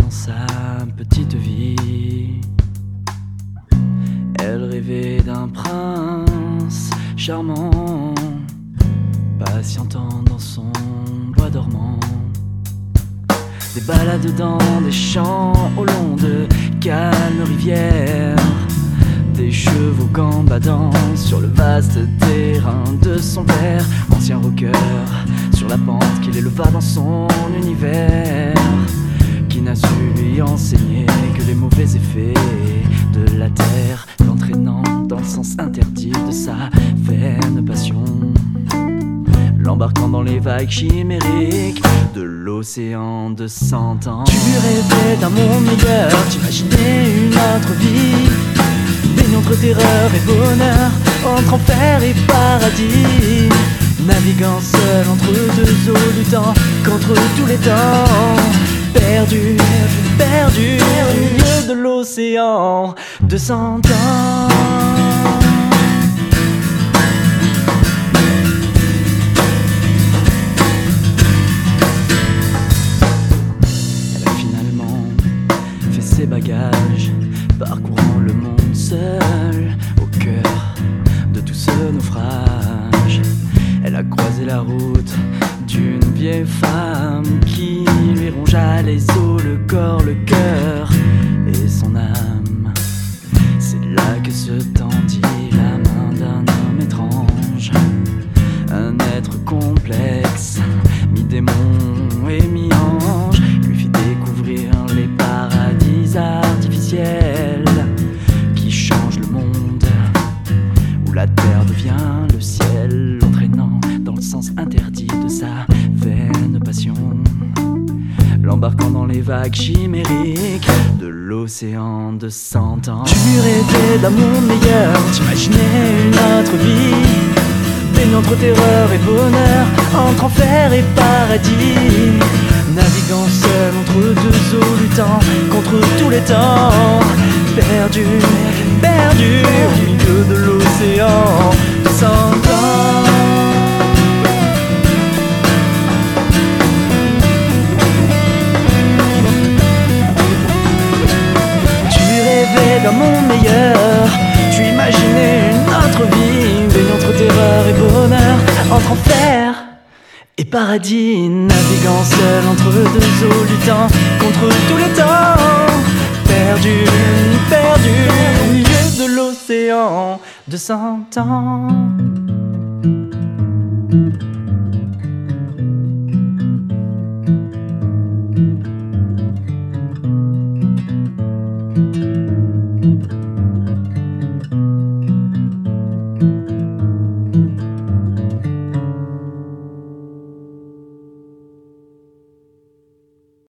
dans sa petite vie. Elle rêvait d'un prince charmant, patientant dans son bois dormant. Des balades dans des champs au long de calmes rivières. Des chevaux gambadant sur le vaste terrain de son père, ancien rocker, sur la pente qu'il éleva dans son univers. Sens interdit de sa vaine passion l'embarquant dans les vagues chimériques de l'océan de cent ans. Tu rêvais d'un monde meilleur, t'imaginais une autre vie, baignant entre terreur et bonheur, entre enfer et paradis, naviguant seul entre deux eaux, luttant contre tous les temps. Perdu, perdu, au milieu de l'océan de cent ans. Ses bagages, parcourant le monde seul, au cœur de tout ce naufrage. Elle a croisé la route d'une vieille femme qui lui rongea les os, le corps, le cœur la terre devient le ciel, l'entraînant dans le sens interdit de sa vaine passion. L'embarquant dans les vagues chimériques de l'océan de cent ans. Tu rêvais monde meilleur, t'imaginais une autre vie, baignant entre terreur et bonheur, entre enfer et paradis. Naviguant seul entre deux eaux, luttant contre tous les temps. Perdu, perdu de l'océan. Tu rêvais d'un monde meilleur, tu imaginais une autre vie, baignant entre terreur et bonheur, entre enfer et paradis, naviguant seul entre deux eaux, luttant contre tous les temps, de cent ans.